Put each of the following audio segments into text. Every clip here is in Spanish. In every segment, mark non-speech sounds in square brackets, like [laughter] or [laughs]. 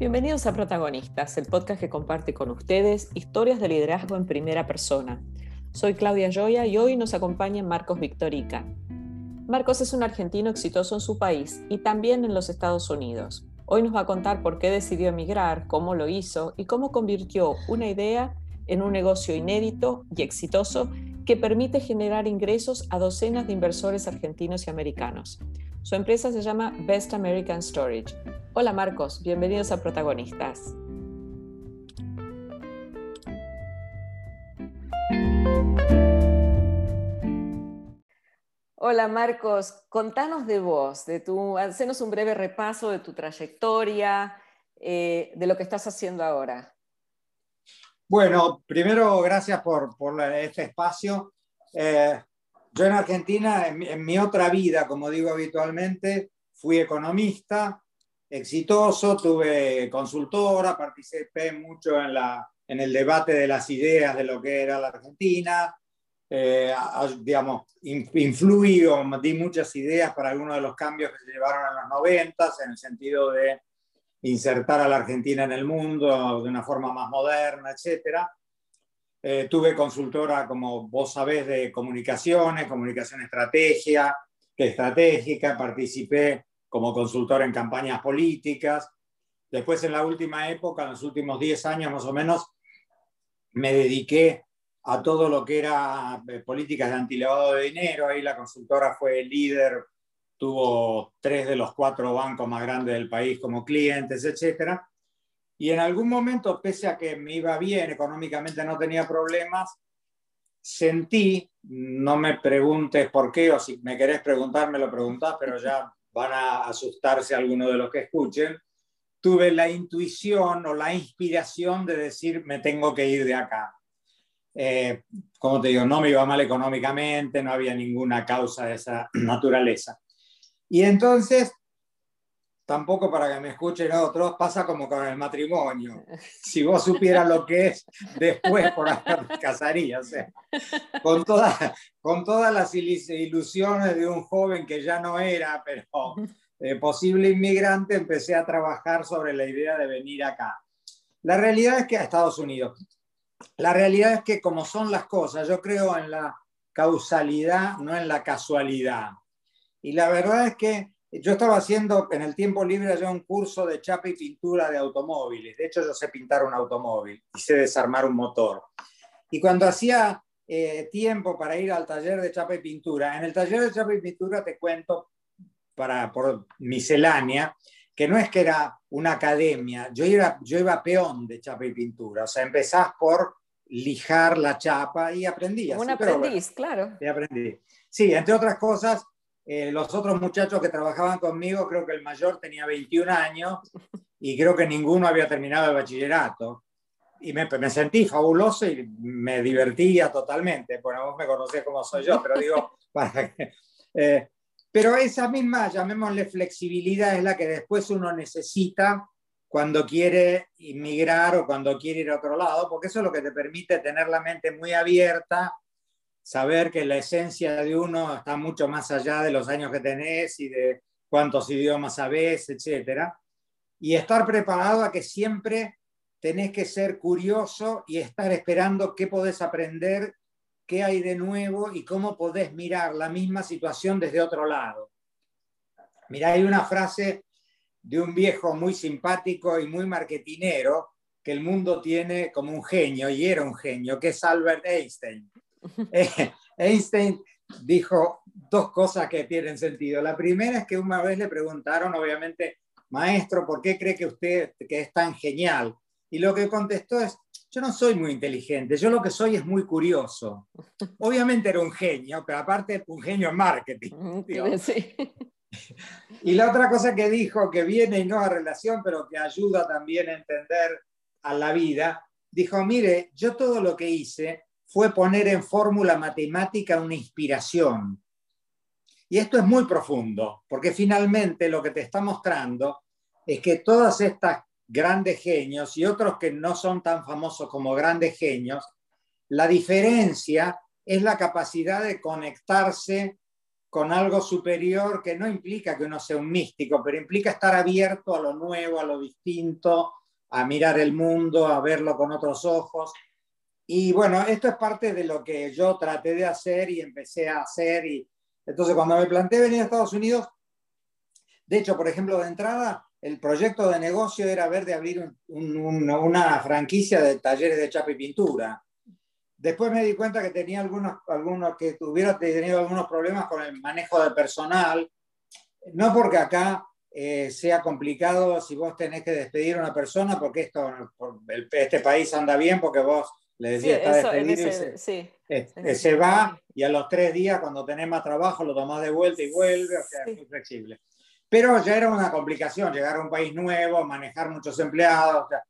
Bienvenidos a Protagonistas, el podcast que comparte con ustedes historias de liderazgo en primera persona. Soy Claudia Joya y hoy nos acompaña Marcos Victorica. Marcos es un argentino exitoso en su país y también en los Estados Unidos. Hoy nos va a contar por qué decidió emigrar, cómo lo hizo y cómo convirtió una idea en un negocio inédito y exitoso que permite generar ingresos a docenas de inversores argentinos y americanos. Su empresa se llama Best American Storage. Hola Marcos, bienvenidos a Protagonistas. Hola Marcos, contanos de vos, de tu, hacenos un breve repaso de tu trayectoria, eh, de lo que estás haciendo ahora. Bueno, primero gracias por, este espacio. Eh, yo en Argentina, en mi, otra vida, como digo habitualmente, fui economista, exitoso, tuve consultora, participé mucho en, la, en el debate de las ideas de lo que era la Argentina, eh, digamos, influí o di muchas ideas para algunos de los cambios que se llevaron en los noventas, en el sentido de insertar a la Argentina en el mundo de una forma más moderna, etcétera. Eh, tuve consultora, como vos sabés, de comunicaciones, comunicación estrategia, estratégica, participé como consultor en campañas políticas. Después, en la última época, en los últimos 10 años más o menos, me dediqué a todo lo que era eh, políticas de antilavado de dinero. Ahí la consultora fue líder, tuvo tres de los cuatro bancos más grandes del país como clientes, etcétera. Y en algún momento, pese a que me iba bien, económicamente no tenía problemas, sentí, no me preguntes por qué, o si me querés preguntar, me lo preguntás, pero ya van a asustarse algunos de los que escuchen, tuve la intuición o la inspiración de decir, me tengo que ir de acá. Eh, como te digo, no me iba mal económicamente, no había ninguna causa de esa [clears throat] naturaleza. Y entonces tampoco para que me escuchen otros, pasa como con el matrimonio. Si vos supieras lo que es después por hacer casaría, con, con todas las ilusiones de un joven que ya no era, pero eh, posible inmigrante, empecé a trabajar sobre la idea de venir acá. La realidad es que a Estados Unidos, la realidad es que como son las cosas, yo creo en la causalidad, no en la casualidad. Y la verdad es que yo estaba haciendo en el tiempo libre ya un curso de chapa y pintura de automóviles. De hecho, yo sé pintar un automóvil y sé desarmar un motor. Y cuando hacía eh, tiempo para ir al taller de chapa y pintura, en el taller de chapa y pintura te cuento, para, por miscelánea, que no es que era una academia, yo, era, yo iba peón de chapa y pintura. O sea, empezás por lijar la chapa y aprendí. Un aprendiz, claro. Y aprendí. Sí, entre otras cosas, eh, los otros muchachos que trabajaban conmigo, creo que el mayor tenía 21 años y creo que ninguno había terminado el bachillerato. Y me, me sentí fabuloso y me divertía totalmente. Bueno, vos me conocés como soy yo, pero digo, [laughs] para que, eh, pero esa misma, llamémosle flexibilidad, es la que después uno necesita cuando quiere inmigrar o cuando quiere ir a otro lado, porque eso es lo que te permite tener la mente muy abierta saber que la esencia de uno está mucho más allá de los años que tenés y de cuántos idiomas sabés, etc. Y estar preparado a que siempre tenés que ser curioso y estar esperando qué podés aprender, qué hay de nuevo y cómo podés mirar la misma situación desde otro lado. Mira, hay una frase de un viejo muy simpático y muy marketinero que el mundo tiene como un genio, y era un genio, que es Albert Einstein. [laughs] Eh, Einstein dijo dos cosas que tienen sentido. La primera es que una vez le preguntaron, obviamente, maestro, ¿por qué cree que usted que es tan genial? Y lo que contestó es, yo no soy muy inteligente, yo lo que soy es muy curioso. Obviamente era un genio, pero aparte un genio en marketing. Mm, [laughs] [laughs] y la otra cosa que dijo, que viene y no a relación, pero que ayuda también a entender a la vida, dijo, mire, yo todo lo que hice fue poner en fórmula matemática una inspiración. Y esto es muy profundo, porque finalmente lo que te está mostrando es que todas estas grandes genios y otros que no son tan famosos como grandes genios, la diferencia es la capacidad de conectarse con algo superior que no implica que uno sea un místico, pero implica estar abierto a lo nuevo, a lo distinto, a mirar el mundo, a verlo con otros ojos. Y bueno, esto es parte de lo que yo traté de hacer y empecé a hacer. Y entonces cuando me planteé venir a Estados Unidos, de hecho, por ejemplo, de entrada, el proyecto de negocio era ver de abrir una franquicia de talleres de chapa y pintura. Después me di cuenta que tenía algunos, algunos que hubiera tenido algunos problemas con el manejo de personal. No porque acá eh, sea complicado si vos tenés que despedir a una persona, porque esto, este país anda bien, porque vos le decís está despedido y se, va, y a los tres días, cuando tenés más trabajo, lo tomás de vuelta y vuelve, o sea, es muy flexible. Pero ya era una complicación llegar a un país nuevo, manejar muchos empleados. O sea,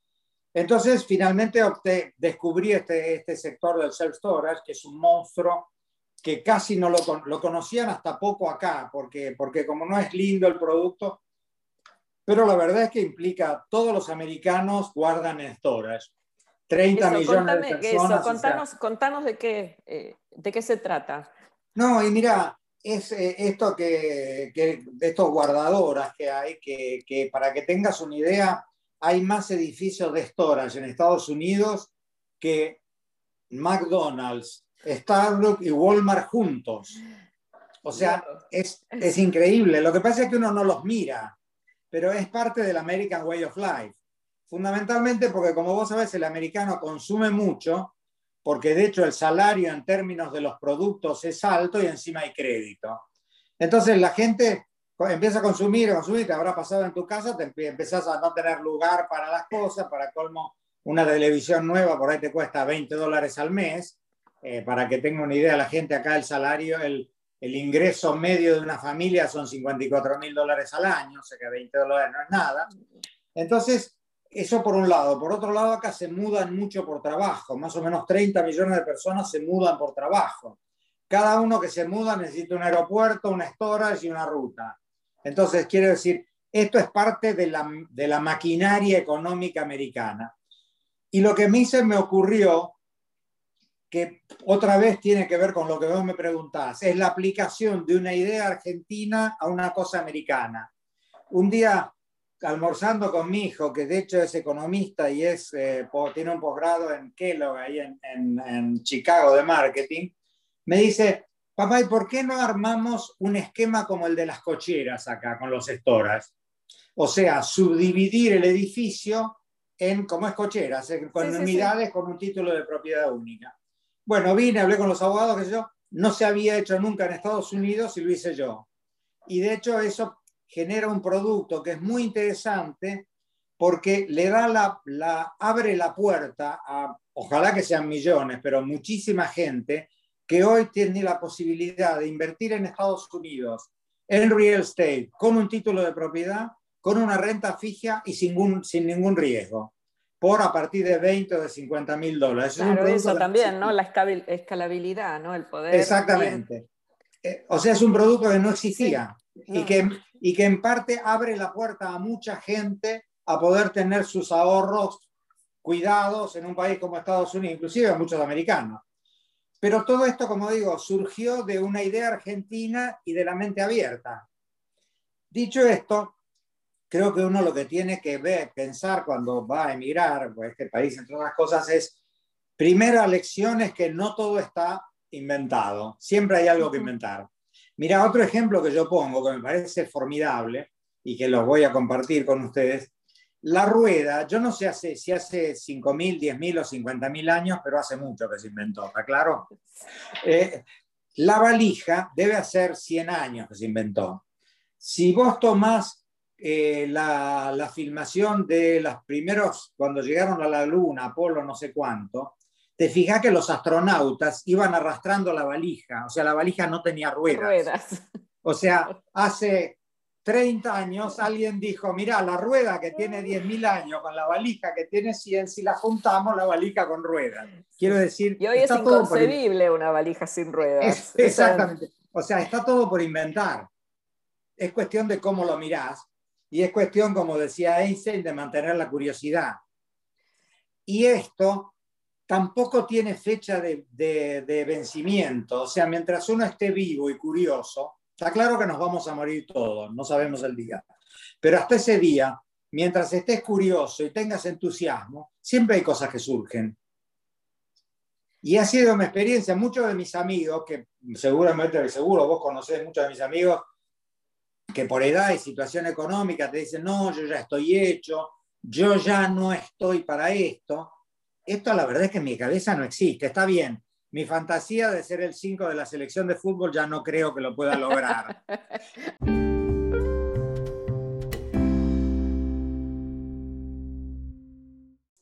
entonces, finalmente opté, descubrí este, este sector del self-storage, que es un monstruo que casi no lo, lo, conocían hasta poco acá, porque, porque como no es lindo el producto, pero la verdad es que implica, todos los americanos guardan en storage. 30 millones de personas. contanos, contanos de, qué, eh, de qué se trata. No, y mira, es eh, esto que, que, de estos guardadoras que hay, que, que para que tengas una idea, hay más edificios de storage en Estados Unidos que McDonald's, Starbucks y Walmart juntos. O sea, es, es, increíble. Lo que pasa es que uno no los mira, pero es parte del American Way of Life. Fundamentalmente porque, como vos sabés, el americano consume mucho, porque de hecho el salario en términos de los productos es alto y encima hay crédito. Entonces la gente empieza a consumir, a consumir, te habrá pasado en tu casa, te empezás a no tener lugar para las cosas, para colmo, una televisión nueva por ahí te cuesta 20 dólares al mes, eh, para que tenga una idea la gente acá el salario, el, el ingreso medio de una familia son 54 mil dólares al año, o sea que 20 dólares no es nada. Entonces, eso por un lado. Por otro lado, acá se mudan mucho por trabajo, más o menos 30 millones de personas se mudan por trabajo. Cada uno que se muda necesita un aeropuerto, una storage y una ruta. Entonces, quiero decir, esto es parte de la, de la maquinaria económica americana. Y lo que a mí se me ocurrió, que otra vez tiene que ver con lo que vos me preguntás, es la aplicación de una idea argentina a una cosa americana. Un día, almorzando con mi hijo, que de hecho es economista y es, eh, tiene un posgrado en Kellogg, ahí en, en, en Chicago, de marketing, me dice, papá, ¿y por qué no armamos un esquema como el de las cocheras acá, con los estoras? O sea, subdividir el edificio en, como es cocheras, con unidades con un título de propiedad única. Bueno, vine, hablé con los abogados, que yo, no se había hecho nunca en Estados Unidos y lo hice yo. Y de hecho eso genera un producto que es muy interesante porque le da la, la abre la puerta a, ojalá que sean millones, pero muchísima gente que hoy tiene la posibilidad de invertir en Estados Unidos en real estate con un título de propiedad, con una renta fija y sin, ningún, sin ningún riesgo, por a partir de 20 o de 50 mil dólares. Claro, eso también, ¿no? La escalabilidad, ¿no? El poder. Exactamente. Eh, o sea, es un producto que no existía y, que, y que en parte abre la puerta a mucha gente a poder tener sus ahorros cuidados en un país como Estados Unidos, inclusive a muchos americanos. Pero todo esto, como digo, surgió de una idea argentina y de la mente abierta. Dicho esto, creo que uno lo que tiene que ver, pensar cuando va a emigrar a este país, entre otras cosas, es, primera lección es que no todo está inventado, siempre hay algo que inventar. Mira, otro ejemplo que yo pongo, que me parece formidable y que lo voy a compartir con ustedes, la rueda, yo no sé hace, si hace 5.000, 10.000 o 50.000 años, pero hace mucho que se inventó, ¿está claro? Eh, la valija debe hacer 100 años que se inventó. Si vos tomás eh, la, la, filmación de los primeros, cuando llegaron a la Luna, Apolo no sé cuánto, te fijas que los astronautas iban arrastrando la valija, o sea, la valija no tenía ruedas. ruedas. O sea, [laughs] hace 30 años alguien dijo, mira, la rueda que tiene 10.000 años con la valija que tiene 100, si la juntamos, la valija con ruedas. Quiero decir... Y hoy es inconcebible una valija sin ruedas. exactamente. O sea, está todo por inventar. Es cuestión de cómo lo mirás y es cuestión, como decía Einstein, de mantener la curiosidad. Y esto tampoco tiene fecha de, vencimiento. O sea, mientras uno esté vivo y curioso, Está claro que nos vamos a morir todos, no sabemos el día. Pero hasta ese día, mientras estés curioso y tengas entusiasmo, siempre hay cosas que surgen. Y ha sido mi experiencia, muchos de mis amigos, que seguramente, seguro vos conocés muchos de mis amigos, que por edad y situación económica te dicen, no, yo ya estoy hecho, yo ya no estoy para esto. Esto la verdad es que en mi cabeza no existe. Está bien, mi fantasía de ser el 5 de la selección de fútbol ya no creo que lo pueda lograr. [laughs]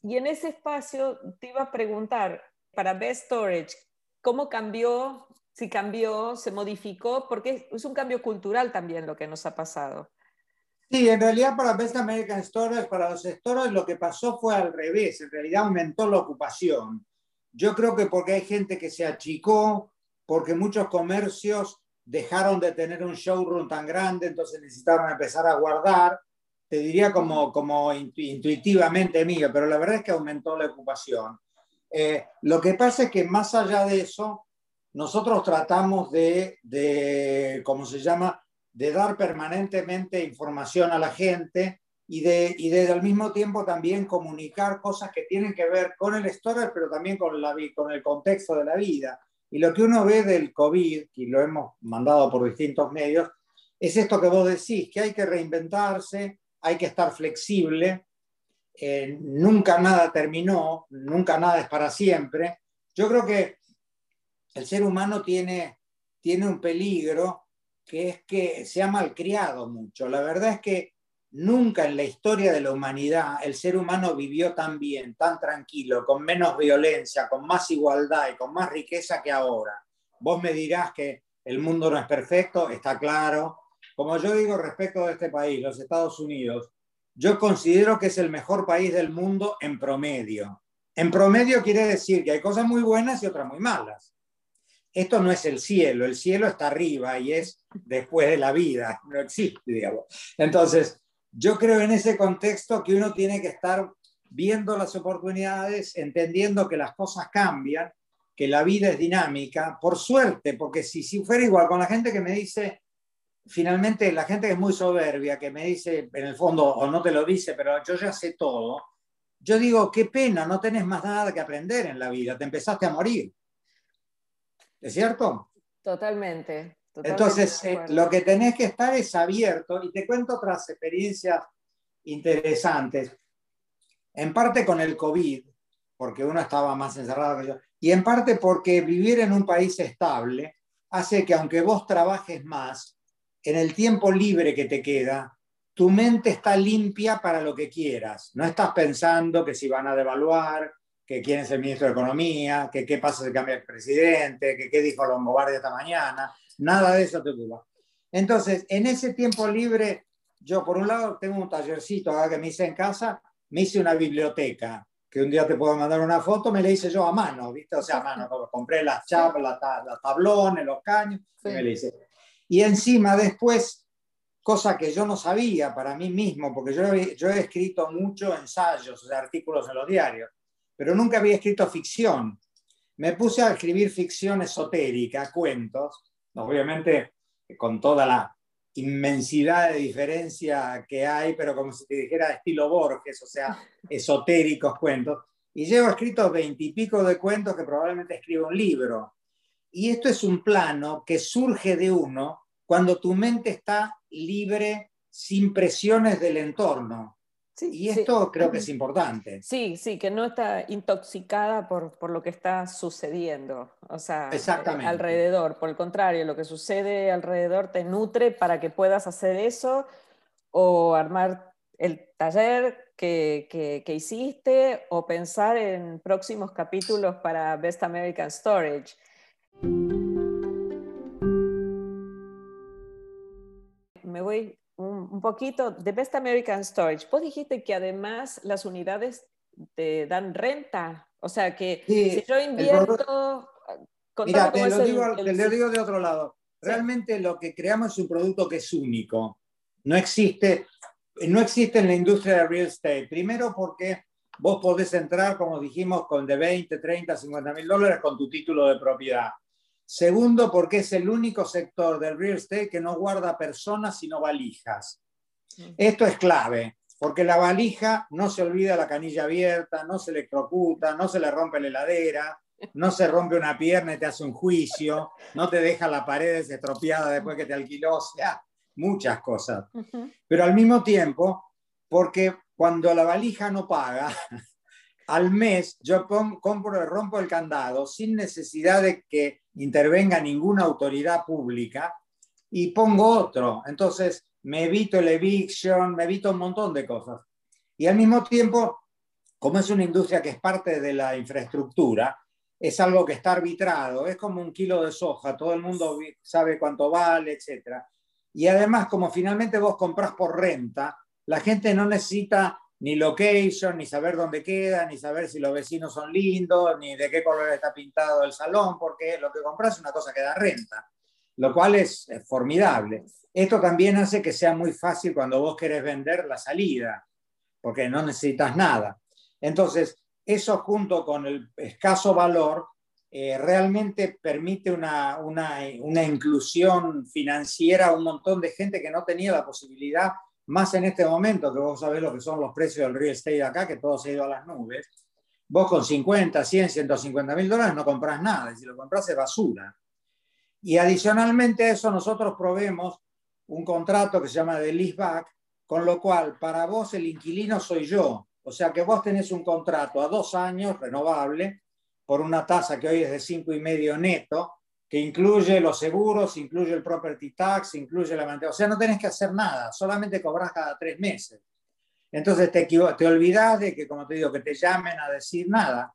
Y en ese espacio te iba a preguntar, para Best Storage, ¿cómo cambió? Si cambió, se modificó, porque es un cambio cultural también lo que nos ha pasado. Sí, en realidad para Best American Storage, para los storage, lo que pasó fue al revés. En realidad aumentó la ocupación. Yo creo que porque hay gente que se achicó, porque muchos comercios dejaron de tener un showroom tan grande, entonces necesitaron empezar a guardar. Te diría como, como intuitivamente mío, pero la verdad es que aumentó la ocupación. Eh, lo que pasa es que más allá de eso, nosotros tratamos de, de, ¿cómo se llama?, de dar permanentemente información a la gente y de, y de al mismo tiempo también comunicar cosas que tienen que ver con el storage, pero también con, la, con el contexto de la vida. Y lo que uno ve del COVID, y lo hemos mandado por distintos medios, es esto que vos decís, que hay que reinventarse, hay que estar flexible, eh, nunca nada terminó, nunca nada es para siempre. Yo creo que el ser humano tiene, tiene un peligro que es que se ha malcriado mucho. La verdad es que nunca en la historia de la humanidad el ser humano vivió tan bien, tan tranquilo, con menos violencia, con más igualdad y con más riqueza que ahora. Vos me dirás que el mundo no es perfecto, está claro. Como yo digo respecto de este país, los Estados Unidos, yo considero que es el mejor país del mundo en promedio. En promedio quiere decir que hay cosas muy buenas y otras muy malas. Esto no es el cielo, el cielo está arriba y es después de la vida, no existe, digamos. Entonces, yo creo en ese contexto que uno tiene que estar viendo las oportunidades, entendiendo que las cosas cambian, que la vida es dinámica, por suerte, porque si, si fuera igual con la gente que me dice, finalmente la gente que es muy soberbia, que me dice, en el fondo, o no te lo dice, pero yo ya sé todo, yo digo, qué pena, no tenés más nada que aprender en la vida, te empezaste a morir. ¿Es cierto? Totalmente. Entonces, eh, lo que tenés que estar es abierto, y te cuento otras experiencias interesantes, en parte con el COVID, porque uno estaba más encerrado que yo, y en parte porque vivir en un país estable hace que aunque vos trabajes más, en el tiempo libre que te queda, tu mente está limpia para lo que quieras. No estás pensando que si van a devaluar, que quién es el ministro de Economía, que qué pasa si cambia el presidente, que qué dijo Longobardi esta mañana. Nada de eso te ocupa. Entonces, en ese tiempo libre, yo por un lado tengo un tallercito que me hice en casa, me hice una biblioteca, que un día te puedo mandar una foto, me la hice yo a mano, ¿viste? O sea, a mano, compré las chapas, los tablones, los caños, me la hice. Y encima después, cosa que yo no sabía para mí mismo, porque yo, yo he escrito mucho ensayos, o sea, artículos en los diarios, pero nunca había escrito ficción. Me puse a escribir ficción esotérica, cuentos, obviamente con toda la inmensidad de diferencia que hay, pero como si te dijera estilo Borges, o sea, [laughs] esotéricos cuentos. Y llevo escritos veintipico de cuentos que probablemente escribo un libro. Y esto es un plano que surge de uno cuando tu mente está libre, sin presiones del entorno. Y esto creo que es importante. Sí, sí, que no está intoxicada por, por lo que está sucediendo, o sea, alrededor. Por el contrario, lo que sucede alrededor te nutre para que puedas hacer eso o armar el taller que, que, que hiciste o pensar en próximos capítulos para Best American Storage. Me voy un, poquito de Best American Storage. Vos dijiste que además las unidades te dan renta, o sea que si yo invierto... Mira, te lo, digo, digo, de otro lado. Realmente lo que creamos es un producto que es único. No existe, no existe en la industria de real estate. Primero porque vos podés entrar, como dijimos, con de 20, 30, 50 mil dólares con tu título de propiedad. Segundo, porque es el único sector del real estate que no guarda personas sino valijas. Esto es clave, porque la valija no se olvida la canilla abierta, no se electrocuta, no se le rompe la heladera, no se rompe una pierna y te hace un juicio, no te deja la pared estropeada después que te alquiló, o sea, muchas cosas. Pero al mismo tiempo, porque cuando la valija no paga, al mes yo compro, rompo el candado sin necesidad de que intervenga ninguna autoridad pública y pongo otro. Entonces me evito el eviction, me evito un montón de cosas. Y al mismo tiempo, como es una industria que es parte de la infraestructura, es algo que está arbitrado, es como un kilo de soja, todo el mundo sabe cuánto vale, etc. Y además, como finalmente vos compras por renta, la gente no necesita ni location, ni saber dónde queda, ni saber si los vecinos son lindos, ni de qué color está pintado el salón, porque lo que compras es una cosa que da renta, lo cual es, formidable. Esto también hace que sea muy fácil cuando vos querés vender la salida, porque no necesitas nada. Entonces, eso junto con el escaso valor eh, realmente permite una, una, una, inclusión financiera a un montón de gente que no tenía la posibilidad, más en este momento, que vos sabés lo que son los precios del real estate acá, que todo se ha ido a las nubes. Vos con 50, 100, 150 mil dólares no compras nada, y si lo compras es basura. Y adicionalmente a eso nosotros probemos un contrato que se llama de leaseback, con lo cual para vos el inquilino soy yo, o sea que vos tenés un contrato a dos años renovable por una tasa que hoy es de cinco y medio neto, que incluye los seguros, incluye el property tax, incluye la mantenimiento. O sea, no tenés que hacer nada, solamente cobras cada tres meses. Entonces te, te olvidas de que, como te digo, que te llamen a decir nada.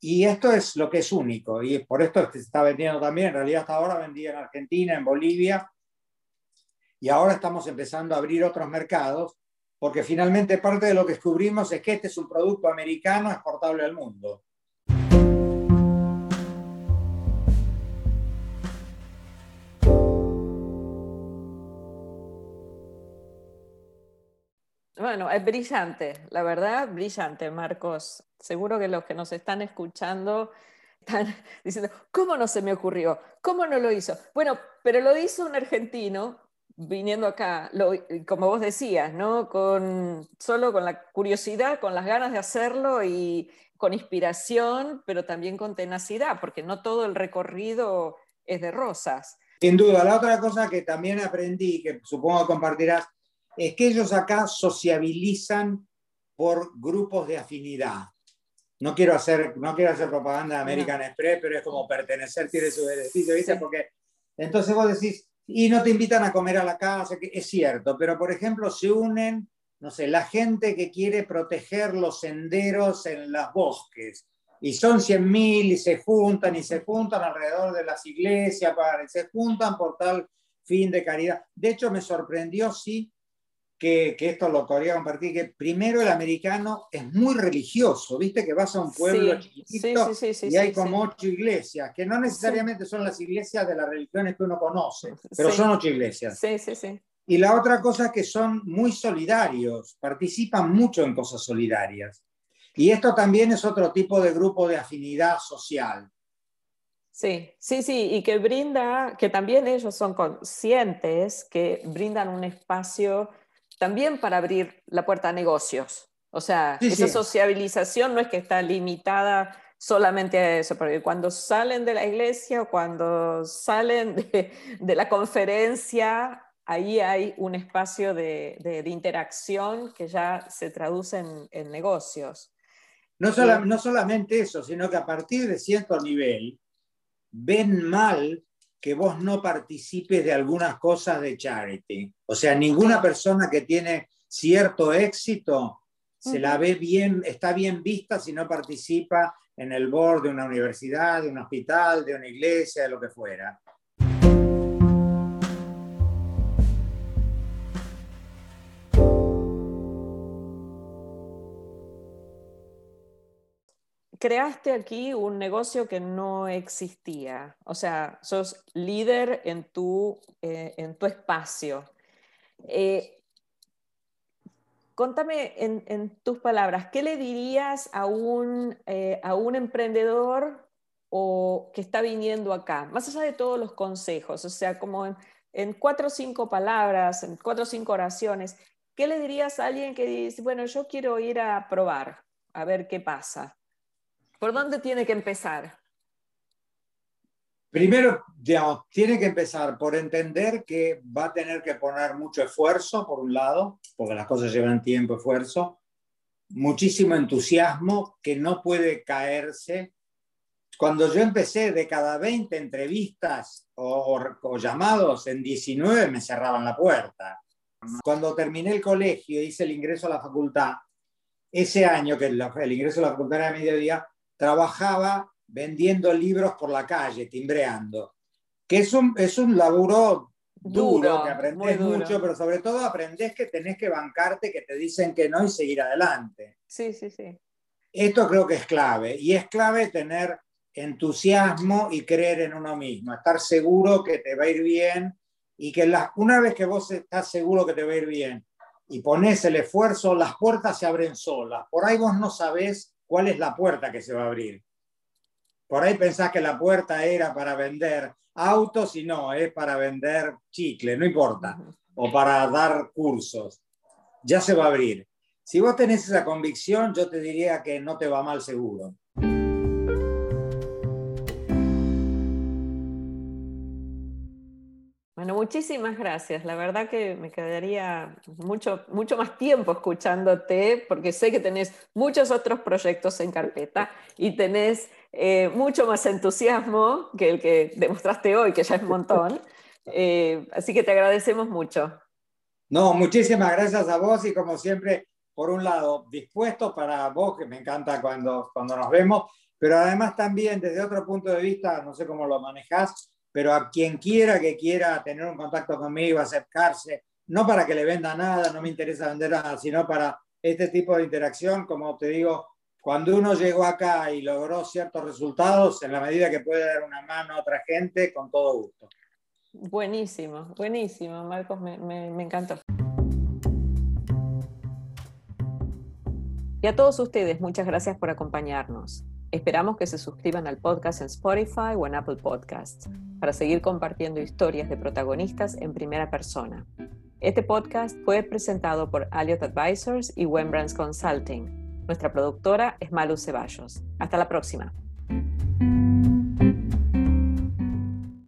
Y esto es lo que es único. Y por esto se está vendiendo también. En realidad hasta ahora vendía en Argentina, en Bolivia. Y ahora estamos empezando a abrir otros mercados porque finalmente parte de lo que descubrimos es que este es un producto americano exportable al mundo. Bueno, es brillante, la verdad, brillante, Marcos. Seguro que los que nos están escuchando están [laughs] diciendo, ¿cómo no se me ocurrió? ¿Cómo no lo hizo? Bueno, pero lo hizo un argentino viniendo acá, como vos decías, ¿no? Con, solo con la curiosidad, con las ganas de hacerlo y con inspiración, pero también con tenacidad, porque no todo el recorrido es de rosas. Sin duda, la otra cosa que también aprendí, que supongo compartirás, es que ellos acá sociabilizan por grupos de afinidad. No quiero hacer, no quiero hacer propaganda de American Express, pero es como pertenecer tiene su beneficio, ¿viste? Porque entonces vos decís, y no te invitan a comer a la casa, que es cierto, pero por ejemplo se unen, no sé, la gente que quiere proteger los senderos en los bosques, y son 100.000 y se juntan y se juntan alrededor de las iglesias, para, se juntan por tal fin de caridad. De hecho, me sorprendió, sí, que, esto lo podría compartir, que primero el americano es muy religioso, viste que vas a un pueblo chiquitito y hay como ocho iglesias, que no necesariamente son las iglesias de las religiones que uno conoce, pero son ocho iglesias. Sí, sí, sí. Y la otra cosa es que son muy solidarios, participan mucho en cosas solidarias. Y esto también es otro tipo de grupo de afinidad social. Sí, sí, sí, y que brinda, que también ellos son conscientes que brindan un espacio también para abrir la puerta a negocios. O sea, esa sociabilización no es que está limitada solamente a eso, porque cuando salen de la iglesia o cuando salen de, la conferencia, ahí hay un espacio de, interacción que ya se traduce en, negocios. No, no solamente eso, sino que a partir de cierto nivel ven mal que vos no participes de algunas cosas de charity. O sea, ninguna persona que tiene cierto éxito se la ve bien, está bien vista si no participa en el board de una universidad, de un hospital, de una iglesia, de lo que fuera. Creaste aquí un negocio que no existía. O sea, sos líder en tu, eh, en tu espacio. Eh, contame en, tus palabras, ¿qué le dirías a un, eh, a un emprendedor o que está viniendo acá? Más allá de todos los consejos, o sea, como en, en cuatro o cinco palabras, en cuatro o cinco oraciones, ¿qué le dirías a alguien que dice, bueno, yo quiero ir a probar, a ver qué pasa? ¿Por dónde tiene que empezar? Primero, digamos, tiene que empezar por entender que va a tener que poner mucho esfuerzo, por un lado, porque las cosas llevan tiempo, esfuerzo, muchísimo entusiasmo, que no puede caerse. Cuando yo empecé de cada 20 entrevistas o, o llamados, en 19 me cerraban la puerta. Cuando terminé el colegio e hice el ingreso a la facultad, ese año que el, el ingreso a la facultad era mediodía, trabajaba vendiendo libros por la calle, timbreando, que es un, es un laburo duro, Duro, que aprendes muy duro. mucho, pero sobre todo aprendes que tenés que bancarte, que te dicen que no y seguir adelante. Sí, sí, sí. Esto creo que es clave, y es clave tener entusiasmo y creer en uno mismo, estar seguro que te va a ir bien y que la- una vez que vos estás seguro que te va a ir bien y pones el esfuerzo, las puertas se abren solas. Por ahí vos no sabés cuál es la puerta que se va a abrir. Por ahí pensás que la puerta era para vender autos y no, es para vender chicle, no importa, o para dar cursos. Ya se va a abrir. Si vos tenés esa convicción, yo te diría que no te va mal seguro. Bueno, muchísimas gracias. La verdad que me quedaría mucho, mucho más tiempo escuchándote porque sé que tenés muchos otros proyectos en carpeta y tenés eh, mucho más entusiasmo que el que demostraste hoy, que ya es un montón. Eh, así que te agradecemos mucho. No, muchísimas gracias a vos y como siempre, por un lado, dispuesto para vos, que me encanta cuando, cuando nos vemos, pero además también desde otro punto de vista, no sé cómo lo manejás, pero a quien quiera que quiera tener un contacto conmigo, acercarse, no para que le venda nada, no me interesa vender nada, sino para este tipo de interacción, como te digo, cuando uno llegó acá y logró ciertos resultados, en la medida que puede dar una mano a otra gente, con todo gusto. Buenísimo, buenísimo, Marcos, me, me, me encantó. Y a todos ustedes, muchas gracias por acompañarnos. Esperamos que se suscriban al podcast en Spotify o en Apple Podcasts para seguir compartiendo historias de protagonistas en primera persona. Este podcast fue presentado por Elliott Advisors y Wembrands Consulting. Nuestra productora es Malu Ceballos. Hasta la próxima.